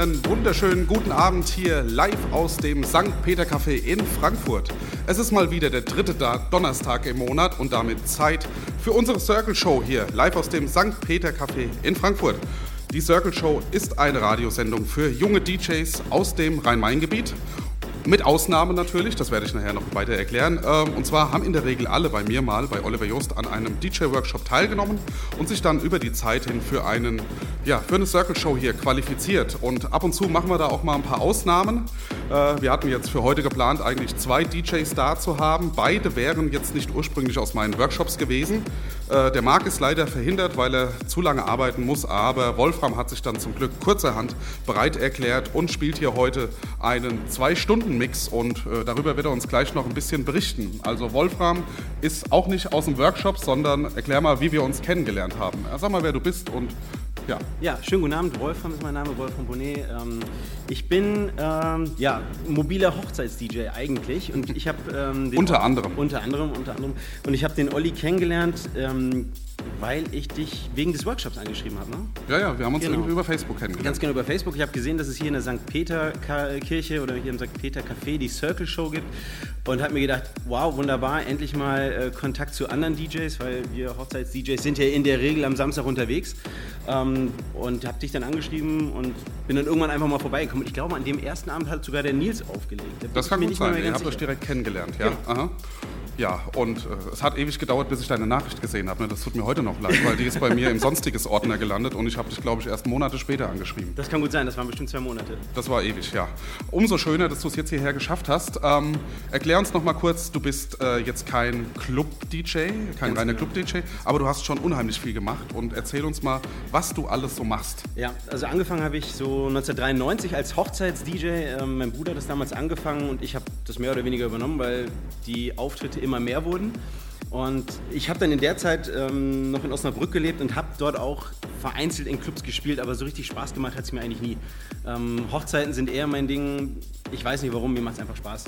Einen wunderschönen guten Abend hier live aus dem St. Peter Café in Frankfurt. Es ist mal wieder der dritte Donnerstag im Monat und damit Zeit für unsere Circle Show hier live aus dem St. Peter Café in Frankfurt. Die Circle Show ist eine Radiosendung für junge DJs aus dem Rhein-Main-Gebiet. Mit Ausnahmen natürlich, das werde ich nachher noch weiter erklären. Ähm, Und zwar haben in der Regel alle bei mir mal, bei Oliver Jost, an einem DJ-Workshop teilgenommen und sich dann über die Zeit hin für, einen, ja, für eine Circle-Show hier qualifiziert. Und ab und zu machen wir da auch mal ein paar Ausnahmen. Äh, Wir hatten jetzt für heute geplant, eigentlich zwei DJs da zu haben. Beide wären jetzt nicht ursprünglich aus meinen Workshops gewesen. Äh, Der Marc ist leider verhindert, weil er zu lange arbeiten muss, aber Wolfram hat sich dann zum Glück kurzerhand bereit erklärt und spielt hier heute einen Zwei-Stunden-Mix und äh, darüber wird er uns gleich noch ein bisschen berichten. Also Wolfram ist auch nicht aus dem Workshop, sondern erklär mal, wie wir uns kennengelernt haben. Sag mal, wer du bist und ja. Ja, schönen guten Abend. Wolfram ist mein Name, Wolfram Bonnet. Ähm, ich bin ähm, ja, mobiler Hochzeits-DJ eigentlich und ich habe ähm, den- Unter anderem. Unter anderem, unter anderem. Und ich habe den Olli kennengelernt, ähm, weil ich dich wegen des Workshops angeschrieben habe. Ne? Ja, ja, wir haben uns Genau. irgendwie über Facebook kennengelernt. Ganz genau über Facebook. Ich habe gesehen, dass es hier in der St. Peter Kirche oder hier im St. Peter Café die Circle Show gibt und habe mir gedacht, wow, wunderbar, endlich mal äh, Kontakt zu anderen DJs, weil wir Hochzeits-DJs sind ja in der Regel am Samstag unterwegs ähm, und habe dich dann angeschrieben und bin dann irgendwann einfach mal vorbeigekommen. Ich glaube, an dem ersten Abend hat sogar der Nils aufgelegt. Da Das ich kann gut nicht mehr sein. Ihr habt euch direkt kennengelernt, ja? Aha. Ja, und äh, es hat ewig gedauert, bis ich deine Nachricht gesehen habe. Ne? Das tut mir heute noch leid, weil die ist bei mir im Sonstiges-Ordner gelandet und ich habe dich, glaube ich, erst Monate später angeschrieben. Das kann gut sein, das waren bestimmt zwei Monate. Das war ewig, ja. Umso schöner, dass du es jetzt hierher geschafft hast. Ähm, erklär uns noch mal kurz, du bist äh, jetzt kein Club-DJ, kein reiner genau. Club-DJ, aber du hast schon unheimlich viel gemacht und erzähl uns mal, was du alles so machst. Ja, also angefangen habe ich so 1993 als Hochzeits-DJ. Ähm, mein Bruder hat das damals angefangen und ich habe das mehr oder weniger übernommen, weil die Auftritte immer mehr wurden. Und ich habe dann in der Zeit ähm, noch in Osnabrück gelebt und habe dort auch vereinzelt in Clubs gespielt, aber so richtig Spaß gemacht hat es mir eigentlich nie. Ähm, Hochzeiten sind eher mein Ding. Ich weiß nicht warum, mir macht es einfach Spaß.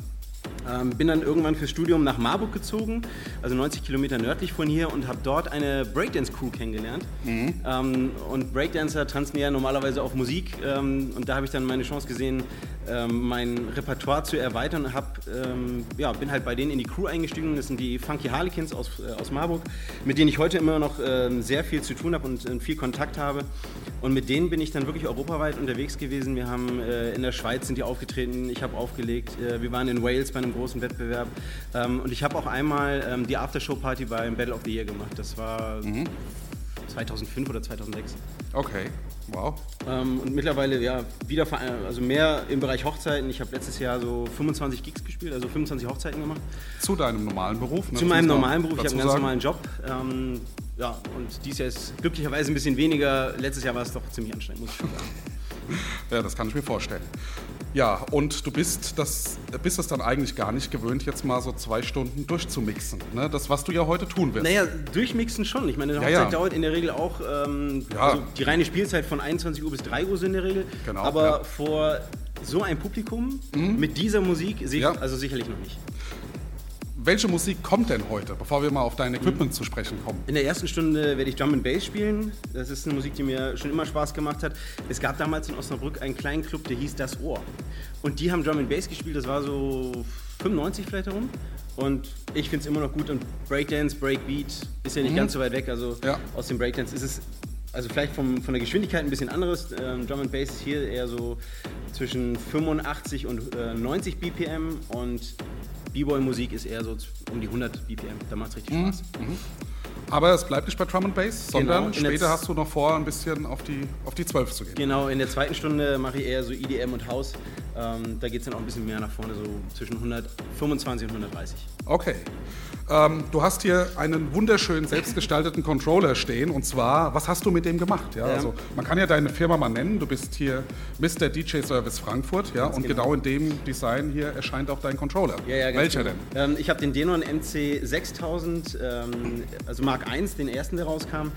Ähm, bin dann irgendwann fürs Studium nach Marburg gezogen, also 90 Kilometer nördlich von hier und habe dort eine Breakdance-Crew kennengelernt. Ähm, und Breakdancer tanzen ja normalerweise auf Musik ähm, und da habe ich dann meine Chance gesehen, ähm, mein Repertoire zu erweitern und hab, ähm, ja, bin halt bei denen in die Crew eingestiegen. Das sind die Funky Harlequins aus, äh, aus Marburg, mit denen ich heute immer noch ähm, sehr viel zu tun habe und äh, viel Kontakt habe. Und mit denen bin ich dann wirklich europaweit unterwegs gewesen. Wir haben äh, in der Schweiz sind die aufgetreten, ich habe aufgelegt, äh, wir waren in Wales bei einem großen Wettbewerb ähm, und ich habe auch einmal ähm, die Aftershow-Party beim Battle of the Year gemacht. Das war 2005 oder 2006. Okay, wow. Ähm, und mittlerweile ja wieder also mehr im Bereich Hochzeiten. Ich habe letztes Jahr so 25 Gigs gespielt, also 25 Hochzeiten gemacht. Zu deinem normalen Beruf? ne? Zu meinem normalen Beruf. Ich habe einen ganz sagen. normalen Job. Ähm, ja, und dieses Jahr ist glücklicherweise ein bisschen weniger. Letztes Jahr war es doch ziemlich anstrengend, muss ich schon sagen. Ja, das kann ich mir vorstellen. Ja, und du bist das, bist es dann eigentlich gar nicht gewöhnt, jetzt mal so zwei Stunden durchzumixen. Ne? Das, was du ja heute tun wirst. Naja, durchmixen schon. Ich meine, eine Ja, Hochzeit ja. dauert in der Regel auch ähm, Ja. also die reine Spielzeit von 21 Uhr bis 3 Uhr so in der Regel. Genau, Aber ja. Mhm. vor so ein Publikum mit dieser Musik sehe ich Ja. also sicherlich noch nicht. Welche Musik kommt denn heute, bevor wir mal auf dein Equipment zu sprechen kommen? In der ersten Stunde werde ich Drum and Bass spielen. Das ist eine Musik, die mir schon immer Spaß gemacht hat. Es gab damals in Osnabrück einen kleinen Club, der hieß Das Ohr. Und die haben Drum and Bass gespielt, das war so 95 vielleicht herum. Und ich finde es immer noch gut. Und Breakdance, Breakbeat ist ja nicht ganz so weit weg. Also Ja. aus dem Breakdance ist es also vielleicht vom, von der Geschwindigkeit ein bisschen anderes. Ähm, Drum and Bass ist hier eher so zwischen 85 und äh, 90 BPM und B-Boy-Musik ist eher so um die 100 BPM. Da macht es richtig Spaß. Aber es bleibt nicht bei Drum and Bass, sondern Genau, in der später hast du noch vor, ein bisschen auf die, auf die 12 zu gehen. Genau, in der zweiten Stunde mache ich eher so EDM und House. Ähm, da geht es dann auch ein bisschen mehr nach vorne, so zwischen 125 und 130. Okay. Ähm, du hast hier einen wunderschön selbstgestalteten Controller stehen und zwar, was hast du mit dem gemacht? Ja, Ja. Also, man kann ja deine Firma mal nennen, du bist hier Mr. DJ Service Frankfurt ja, und genau. genau. in dem Design hier erscheint auch dein Controller. Ja, ja, Welcher genau. denn? Ähm, ich habe den Denon MC 6000, ähm, also Mark I, den ersten, der rauskam.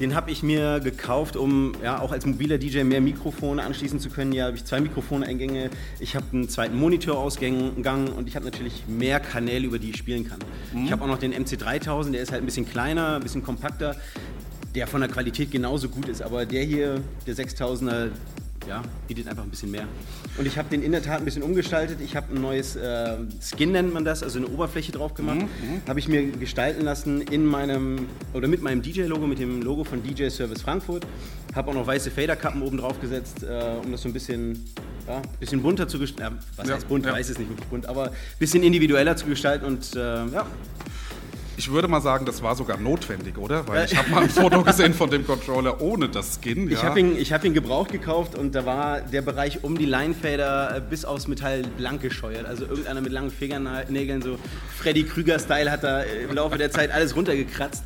Den habe ich mir gekauft, um ja, auch als mobiler DJ mehr Mikrofone anschließen zu können. Hier habe ich zwei Mikrofoneingänge, ich habe einen zweiten Monitorausgang und ich habe natürlich mehr Kanäle, über die ich spielen kann. Ich habe auch noch den MC 3000, der ist halt ein bisschen kleiner, ein bisschen kompakter, der von der Qualität genauso gut ist. Aber der hier, der 6000er, ja, bietet einfach ein bisschen mehr. Und ich habe den in der Tat ein bisschen umgestaltet. Ich habe ein neues äh, Skin, nennt man das, also eine Oberfläche drauf gemacht. Habe ich mir gestalten lassen in meinem, oder mit meinem DJ-Logo, mit dem Logo von DJ Service Frankfurt. Habe auch noch weiße Faderkappen oben drauf gesetzt, äh, um das so ein bisschen, ja, bisschen bunter zu gestalten. Ja, was Ja, heißt bunt? ja. Weiß es nicht wirklich bunt, aber ein bisschen individueller zu gestalten und äh, ja, Ich würde mal sagen, das war sogar notwendig, oder? Weil ich habe mal ein Foto gesehen von dem Controller ohne das Skin. Ich ja. habe ihn, ich hab ihn gebraucht gekauft und da war der Bereich um die Linefader äh, bis aufs Metall blank gescheuert. Also irgendeiner mit langen Fingernägeln, so Freddy Krüger-Style, hat da im Laufe der Zeit alles runtergekratzt.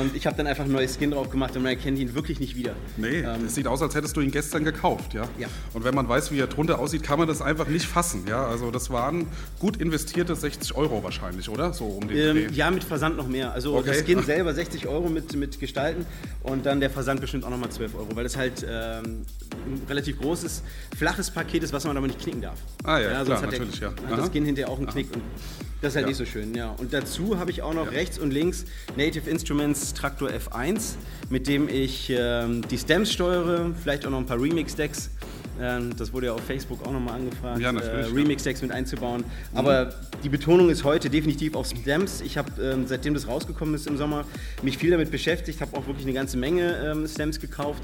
Und ich habe dann einfach ein neues Skin drauf gemacht und man erkennt ihn wirklich nicht wieder. Nee, Ähm, es sieht aus, als hättest du ihn gestern gekauft, ja? Ja. Und wenn man weiß, wie er drunter aussieht, kann man das einfach nicht fassen, ja? Also das waren gut investierte 60 Euro wahrscheinlich, oder? So um den ähm, ja, mit Versand noch mehr. Also Okay. das Skin selber 60 Euro mit, mit Gestalten und dann der Versand bestimmt auch nochmal 12 Euro, weil das halt ähm, ein relativ großes, flaches Paket ist, was man aber nicht knicken darf. Ah ja, sonst klar, hat natürlich, der, ja. Hat das Skin hinterher auch einen Knick und das ist halt Ja. nicht so schön, ja. Und dazu habe ich auch noch rechts und links Native Instruments Traktor F1, mit dem ich ähm, die Stems steuere, vielleicht auch noch ein paar Remix-Decks. Ähm, das wurde ja auf Facebook auch nochmal angefragt, Ja, äh, ja. Mhm. Remix-Decks mit einzubauen. Aber die Betonung ist heute definitiv auf Stems. Ich habe, ähm, seitdem das rausgekommen ist im Sommer, mich viel damit beschäftigt, habe auch wirklich eine ganze Menge ähm, Stems gekauft.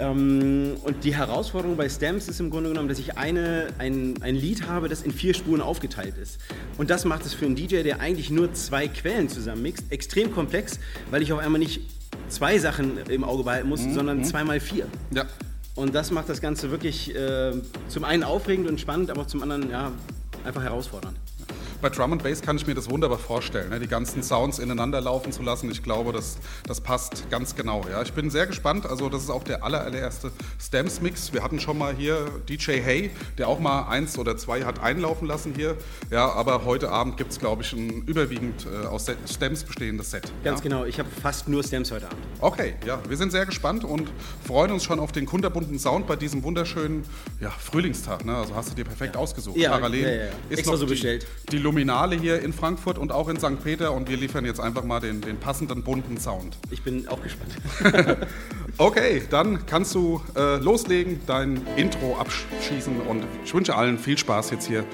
Ähm, und die Herausforderung bei Stems ist im Grunde genommen, dass ich eine, ein, ein Lied habe, das in vier Spuren aufgeteilt ist. Und das macht es für einen DJ, der eigentlich nur zwei Quellen zusammenmixt, extrem komplex, weil ich auf einmal nicht zwei Sachen im Auge behalten muss, sondern zweimal vier. Ja. Und das macht das Ganze wirklich äh, zum einen aufregend und spannend, aber zum anderen ja, einfach herausfordernd. Bei Drum and Bass kann ich mir das wunderbar vorstellen, ne? die ganzen Sounds ineinander laufen zu lassen. Ich glaube, das, das passt ganz genau. Ja. Ich bin sehr gespannt. Also das ist auch der aller, allererste Stems-Mix. Wir hatten schon mal hier DJ Hay, der auch mal eins oder zwei hat einlaufen lassen hier. Ja, aber heute Abend gibt es, glaube ich, ein überwiegend äh, aus Stems bestehendes Set. Ganz ja. genau, ich habe fast nur Stems heute Abend. Okay, ja, wir sind sehr gespannt und freuen uns schon auf den kunterbunten Sound bei diesem wunderschönen ja, Frühlingstag. Ne? Also hast du dir perfekt ausgesucht. Ja, Parallel ja, ja. ist Extra noch so die, bestellt. die Luminale hier in Frankfurt und auch in St. Peter und wir liefern jetzt einfach mal den, den passenden bunten Sound. Ich bin auch gespannt. Okay, dann kannst du äh, loslegen, dein Intro abschießen und ich wünsche allen viel Spaß jetzt hier.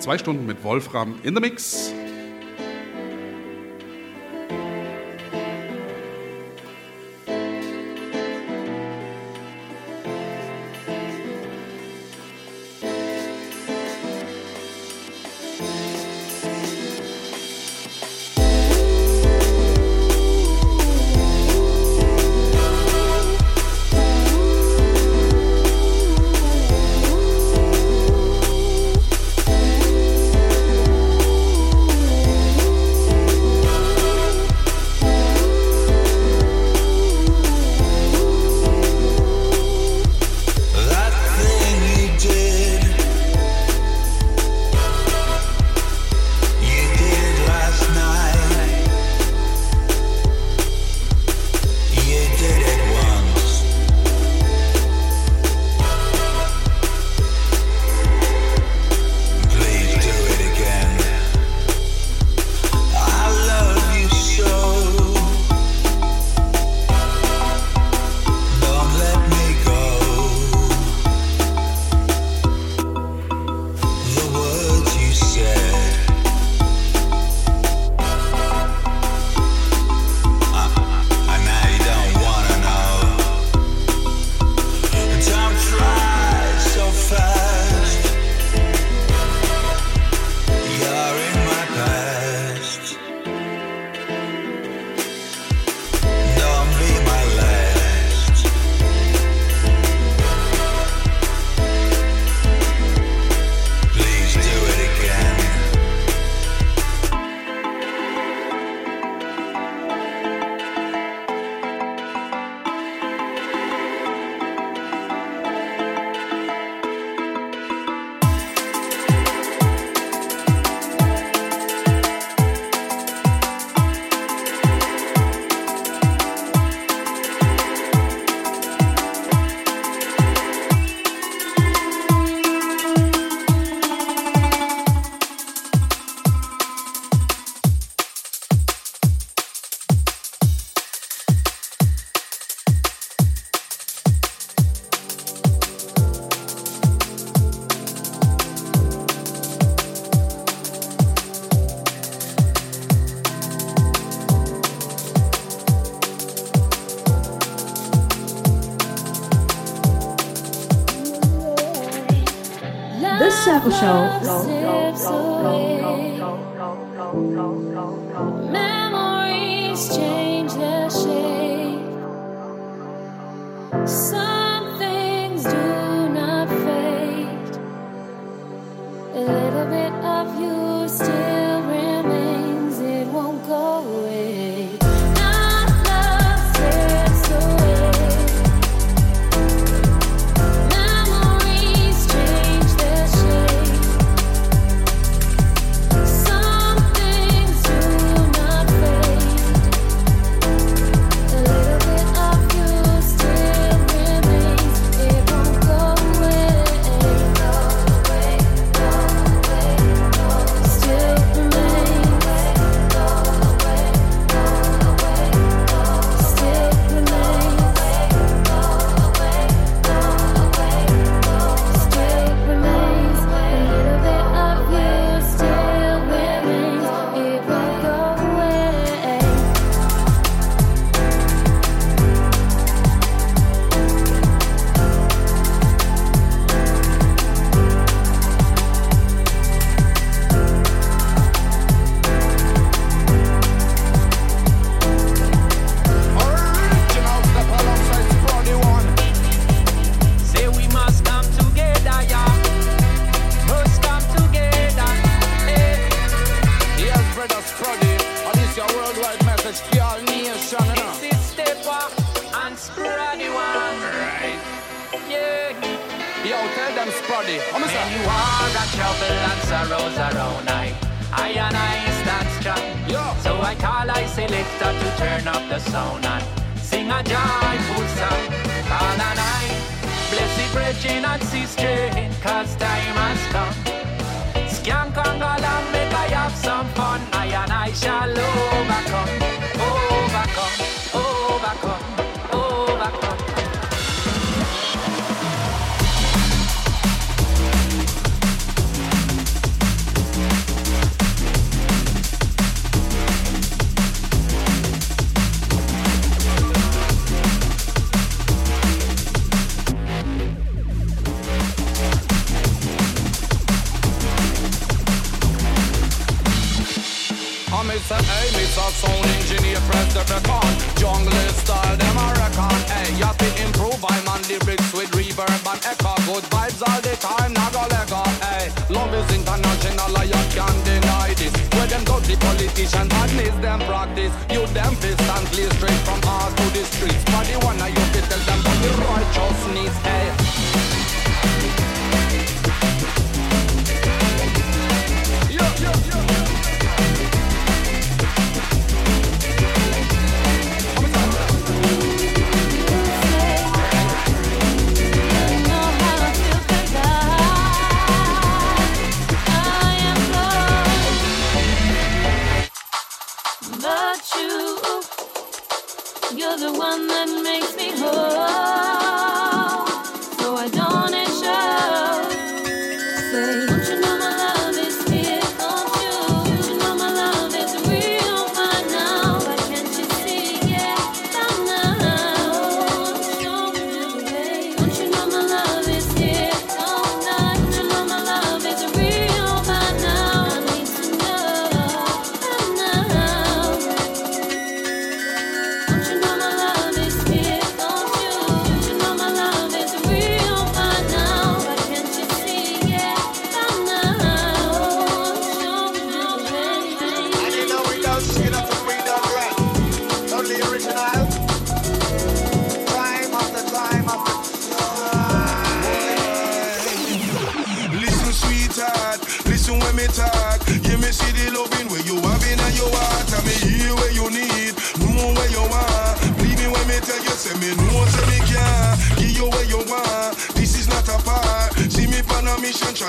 Zwei Stunden mit Wolfram in the Mix.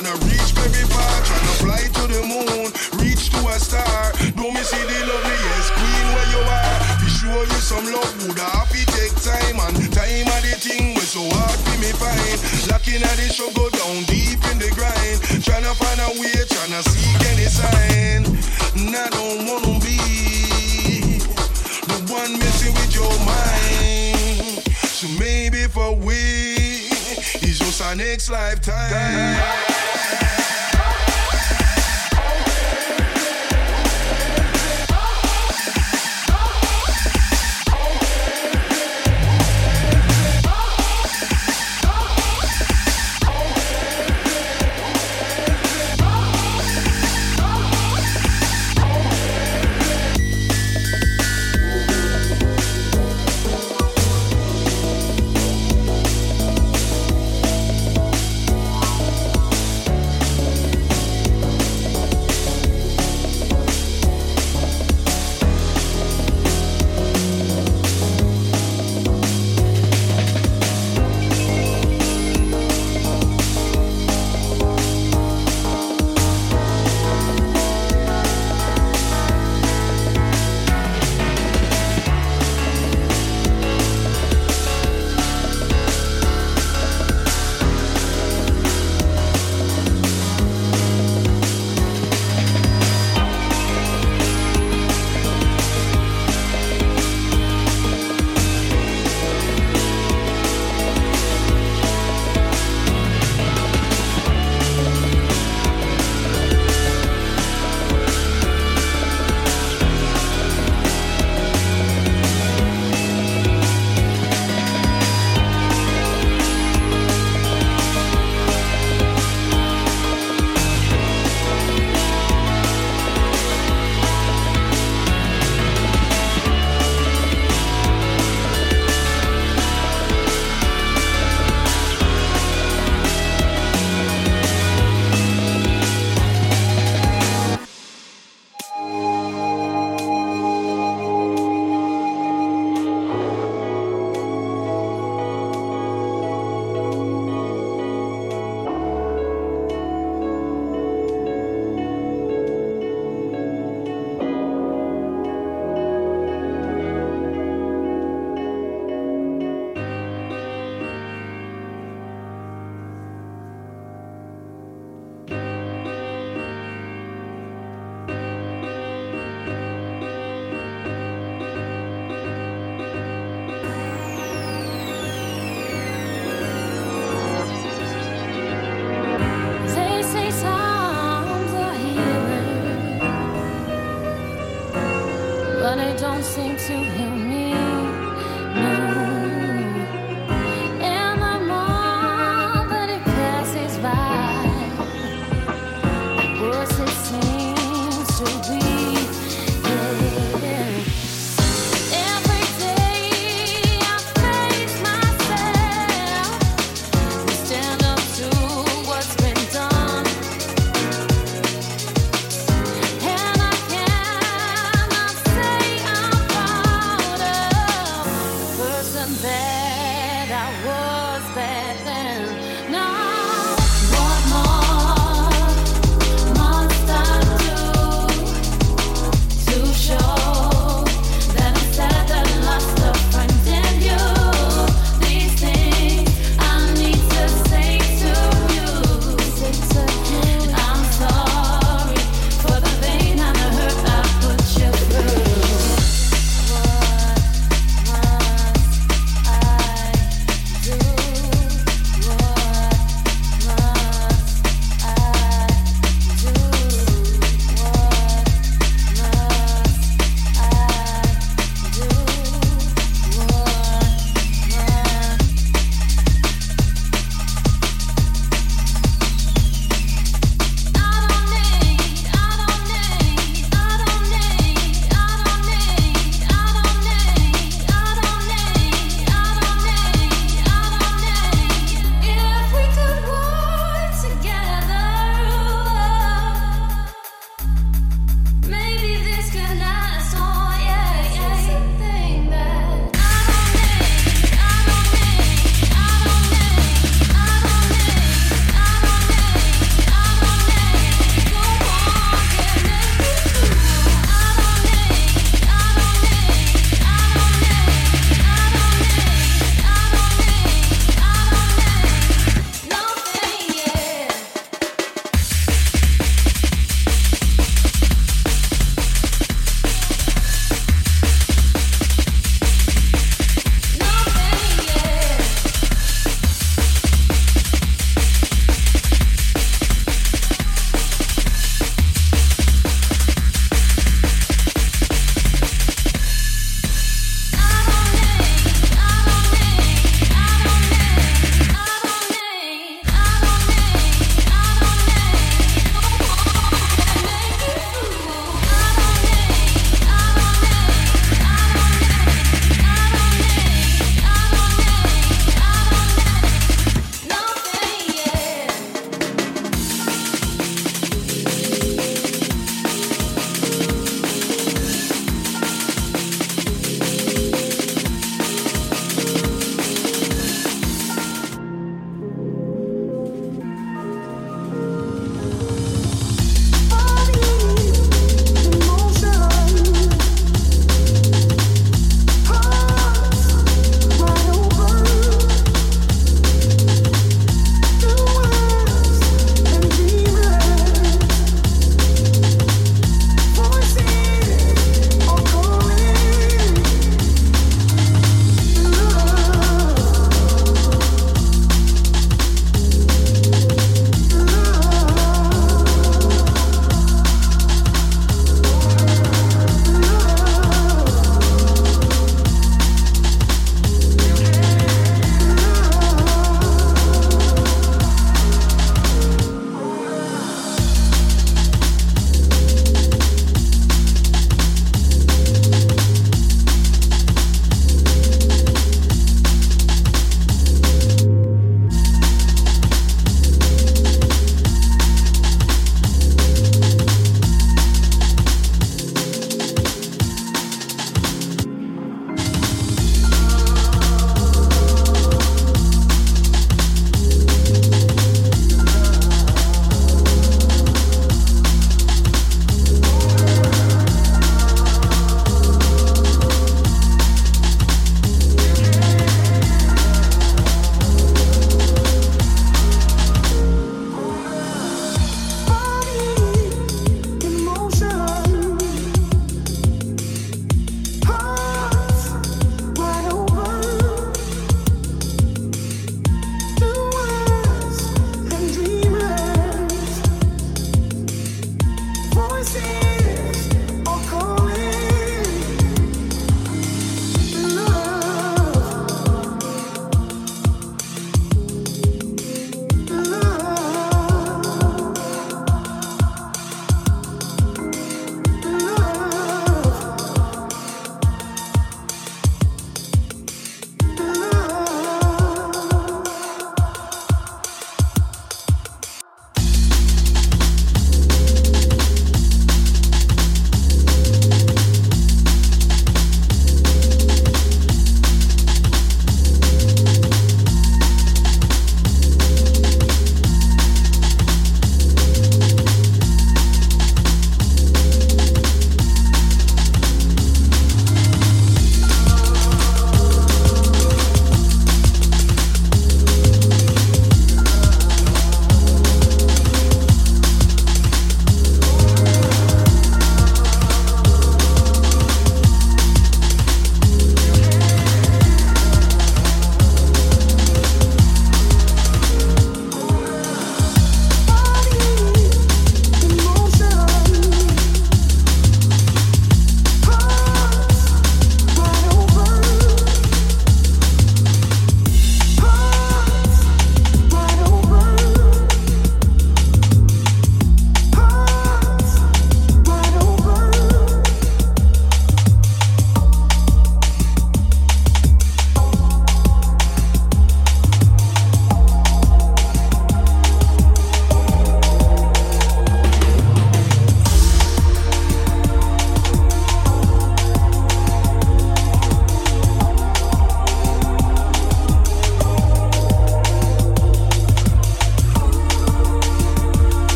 Tryna reach baby far, tryna fly to the moon, reach to a star. Don't me see the loveliest queen where you are. Be sure you some love, would happy take time and time are the thing we so hard for me find. Lacking at the show, go down deep in the grind. Tryna find a way, tryna seek any sign. And I don't wanna be the one messing with your mind. So maybe for we next lifetime.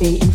St.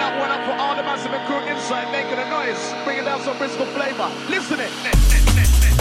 One up, one up for all the massive and crew inside, making a noise, bringing down some Bristol flavor. Listen it.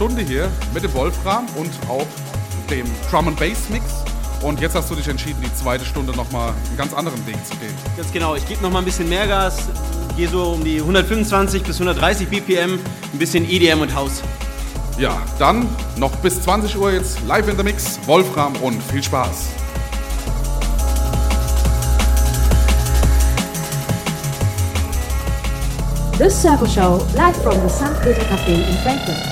Stunde hier mit dem Wolfram und auch dem Drum and Bass Mix. Und jetzt hast du dich entschieden, die zweite Stunde nochmal einen ganz anderen Weg zu gehen. Ganz genau, ich gebe noch mal ein bisschen mehr Gas, gehe so um die 125 bis 130 BPM, ein bisschen EDM und House. Ja, dann noch bis 20 Uhr jetzt live in the Mix, Wolfram und viel Spaß. The Circle Show, live from the St. Peter Cafe in Frankfurt.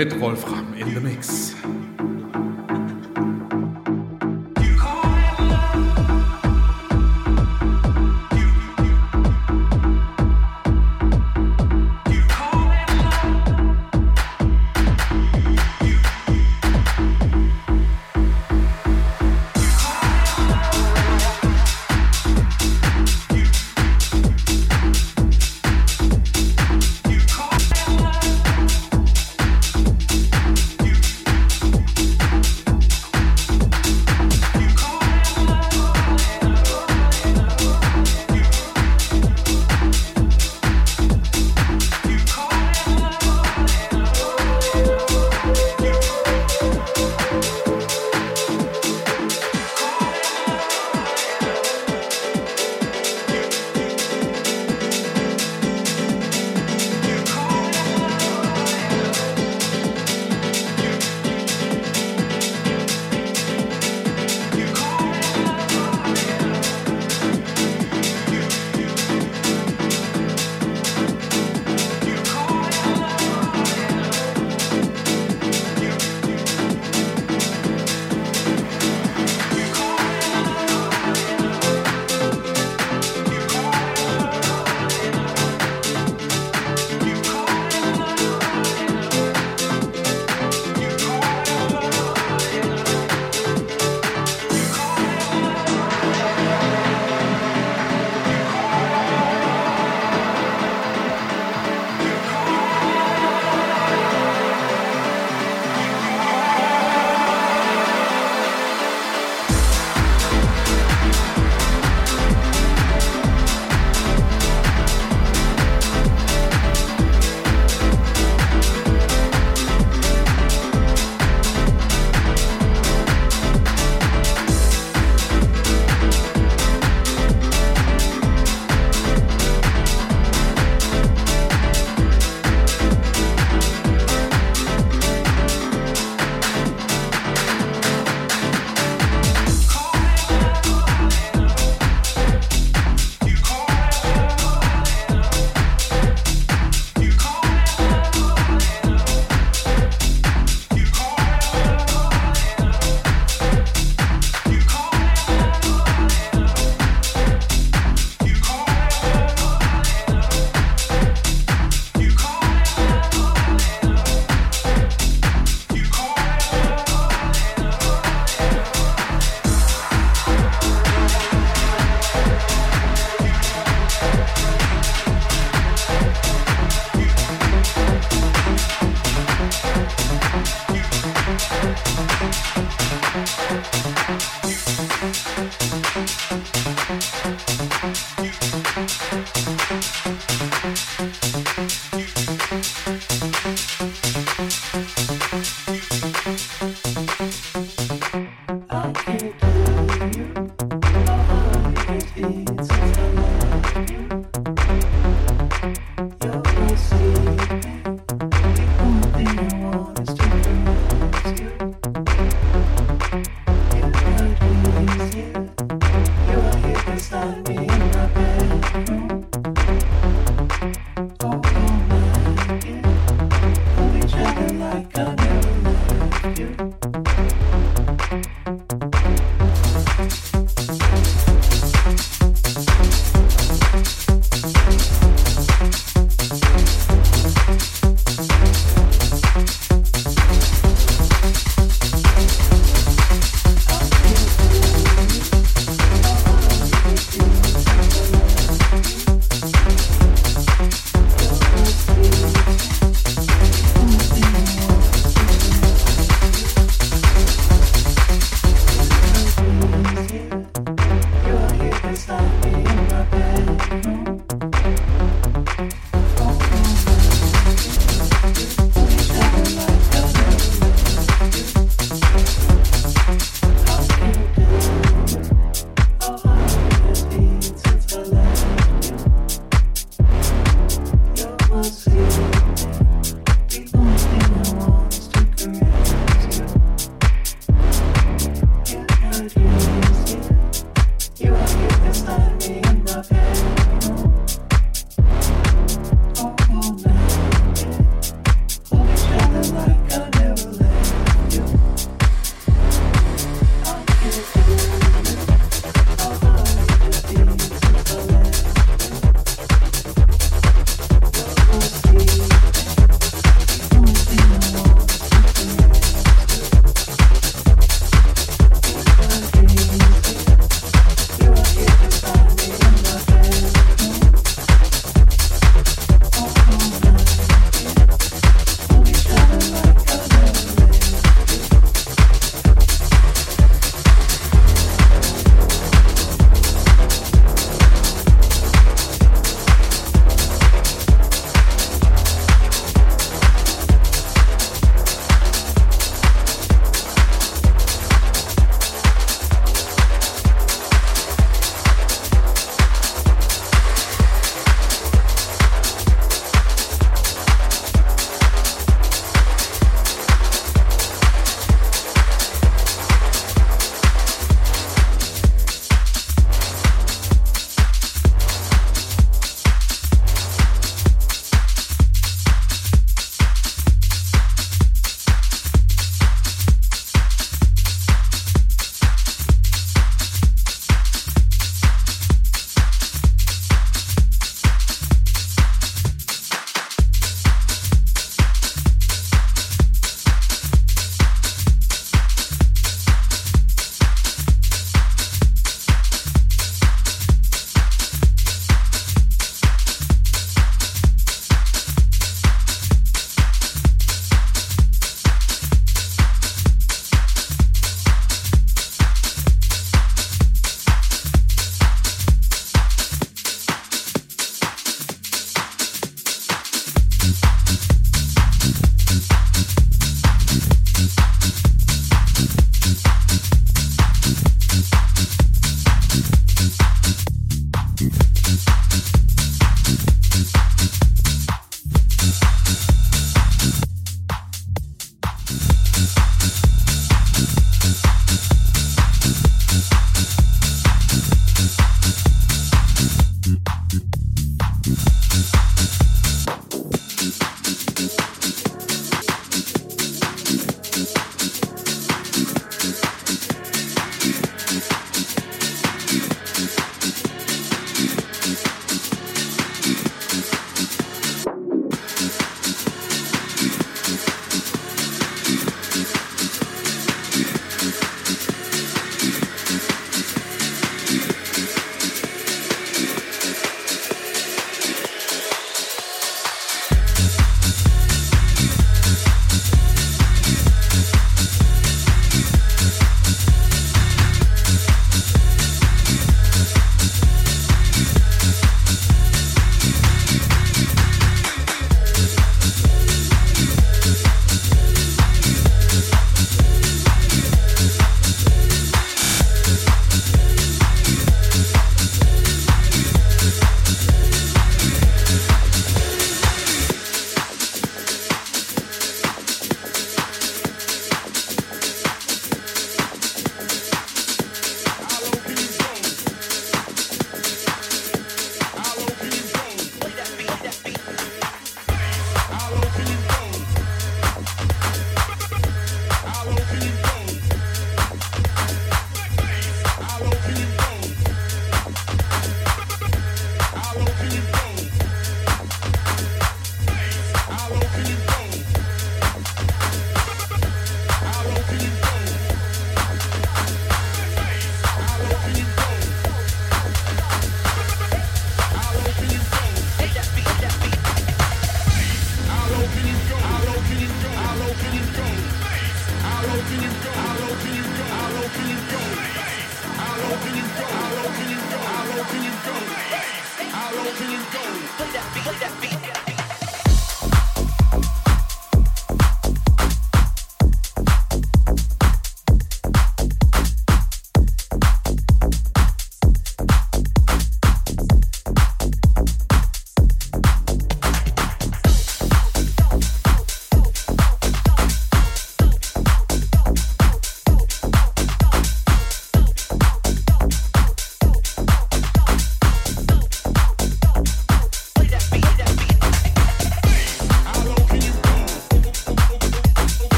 Mit Wolfram in the Mix.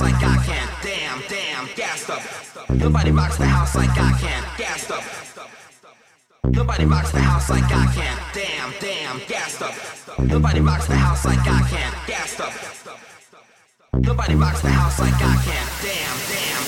like I can. Damn, damn, gassed up. Nobody rocks the house like I can. Gassed up. Nobody rocks the house like I can. Damn, damn, gassed up. Nobody rocks the house like I can. Gassed up. Nobody rocks the house like I can. Damn, damn.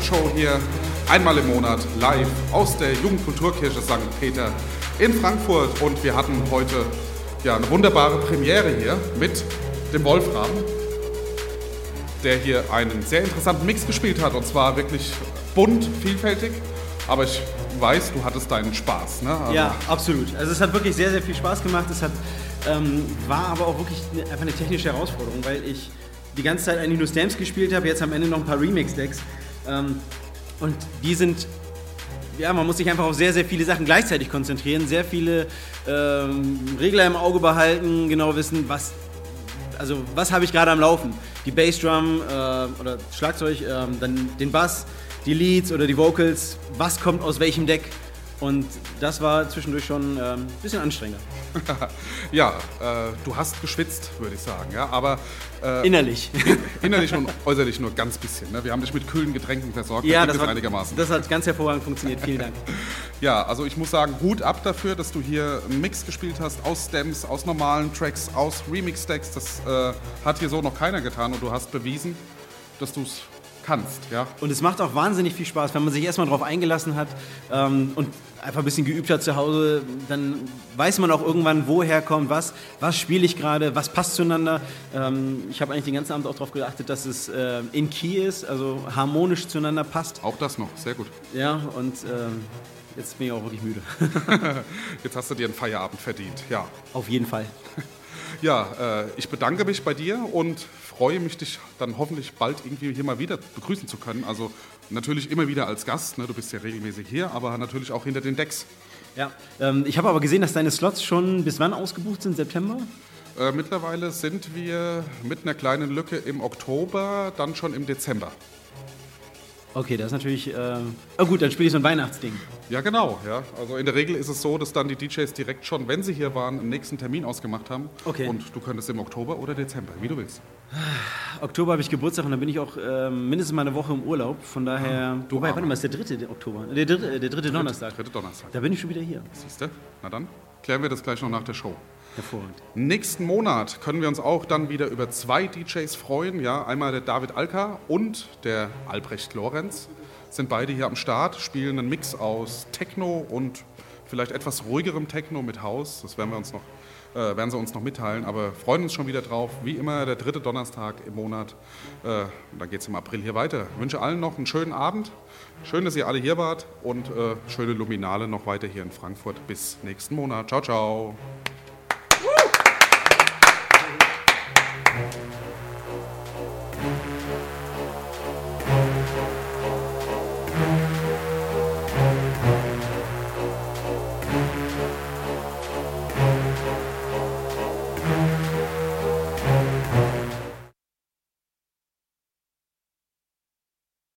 Circle Show hier. Einmal im Monat live aus der Jugendkulturkirche St. Peter in Frankfurt. Und wir hatten heute ja, eine wunderbare Premiere hier mit dem Wolfram, der hier einen sehr interessanten Mix gespielt hat. Und zwar wirklich bunt, vielfältig. Aber ich weiß, du hattest deinen Spaß. Ne? Also- Ja, absolut. Also es hat wirklich sehr, sehr viel Spaß gemacht. Es hat, ähm, war aber auch wirklich eine, einfach eine technische Herausforderung, weil ich die ganze Zeit eigentlich nur Stamps gespielt habe, jetzt am Ende noch ein paar Remix-Decks. Ähm, und die sind, ja, man muss sich einfach auf sehr, sehr viele Sachen gleichzeitig konzentrieren, sehr viele ähm, Regler im Auge behalten, genau wissen, was, also was habe ich gerade am Laufen. Die Bassdrum äh, oder Schlagzeug, ähm, dann den Bass, die Leads oder die Vocals, was kommt aus welchem Deck. Und das war zwischendurch schon ähm, ein bisschen anstrengender. ja, äh, du hast geschwitzt, würde ich sagen. Ja, aber äh, Innerlich. innerlich und äußerlich nur ganz bisschen. Ne? Wir haben dich mit kühlen Getränken versorgt. Ja, da das, es war, einigermaßen. das hat ganz hervorragend funktioniert. Vielen Dank. Ja, also ich muss sagen, Hut ab dafür, dass du hier einen Mix gespielt hast aus Stems, aus normalen Tracks, aus Remix-Decks. Das äh, hat hier so noch keiner getan und du hast bewiesen, dass du es kannst. Ja? Und es macht auch wahnsinnig viel Spaß, wenn man sich erstmal darauf eingelassen hat ähm, und einfach ein bisschen geübt hat zu Hause, dann weiß man auch irgendwann, woher kommt was, was spiele ich gerade, was passt zueinander. Ähm, ich habe eigentlich den ganzen Abend auch darauf geachtet, dass es äh, in Key ist, also harmonisch zueinander passt. Auch das noch, sehr gut. Ja, und ähm, jetzt bin ich auch wirklich müde. Jetzt hast du dir einen Feierabend verdient, ja. Auf jeden Fall. Ja, äh, ich bedanke mich bei dir und freue mich, dich dann hoffentlich bald irgendwie hier mal wieder begrüßen zu können. Also natürlich immer wieder als Gast, ne? du bist ja regelmäßig hier, aber natürlich auch hinter den Decks. Ja, ähm, ich habe aber gesehen, dass deine Slots schon bis wann ausgebucht sind? September? Äh, mittlerweile sind wir mit einer kleinen Lücke im Oktober, dann schon im Dezember. Okay, das ist natürlich. Äh, oh gut, dann spiele ich so ein Weihnachtsding. Ja, genau. Ja. Also in der Regel ist es so, dass dann die DJs direkt schon, wenn sie hier waren, einen nächsten Termin ausgemacht haben. Okay. Und du könntest im Oktober oder Dezember, wie du willst. Oktober habe ich Geburtstag und dann bin ich auch ähm, mindestens mal eine Woche im Urlaub. Von daher. du wobei, warte mal, ist der dritte Oktober. Der dritte, äh, der dritte Donnerstag. Dritte Donnerstag. Da bin ich schon wieder hier. Siehst du? Na dann, klären wir das gleich noch nach der Show. Hervorragend. Nächsten Monat können wir uns auch dann wieder über zwei DJs freuen. Ja, einmal der David Alka und der Albrecht Lorenz sind beide hier am Start, spielen einen Mix aus Techno und vielleicht etwas ruhigerem Techno mit Haus. Das werden wir uns noch, äh, werden sie uns noch mitteilen, aber freuen uns schon wieder drauf. Wie immer der dritte Donnerstag im Monat. Äh, und dann geht es im April hier weiter. Ich wünsche allen noch einen schönen Abend. Schön, dass ihr alle hier wart und äh, schöne Luminale noch weiter hier in Frankfurt. Bis nächsten Monat. Ciao, ciao. Uh!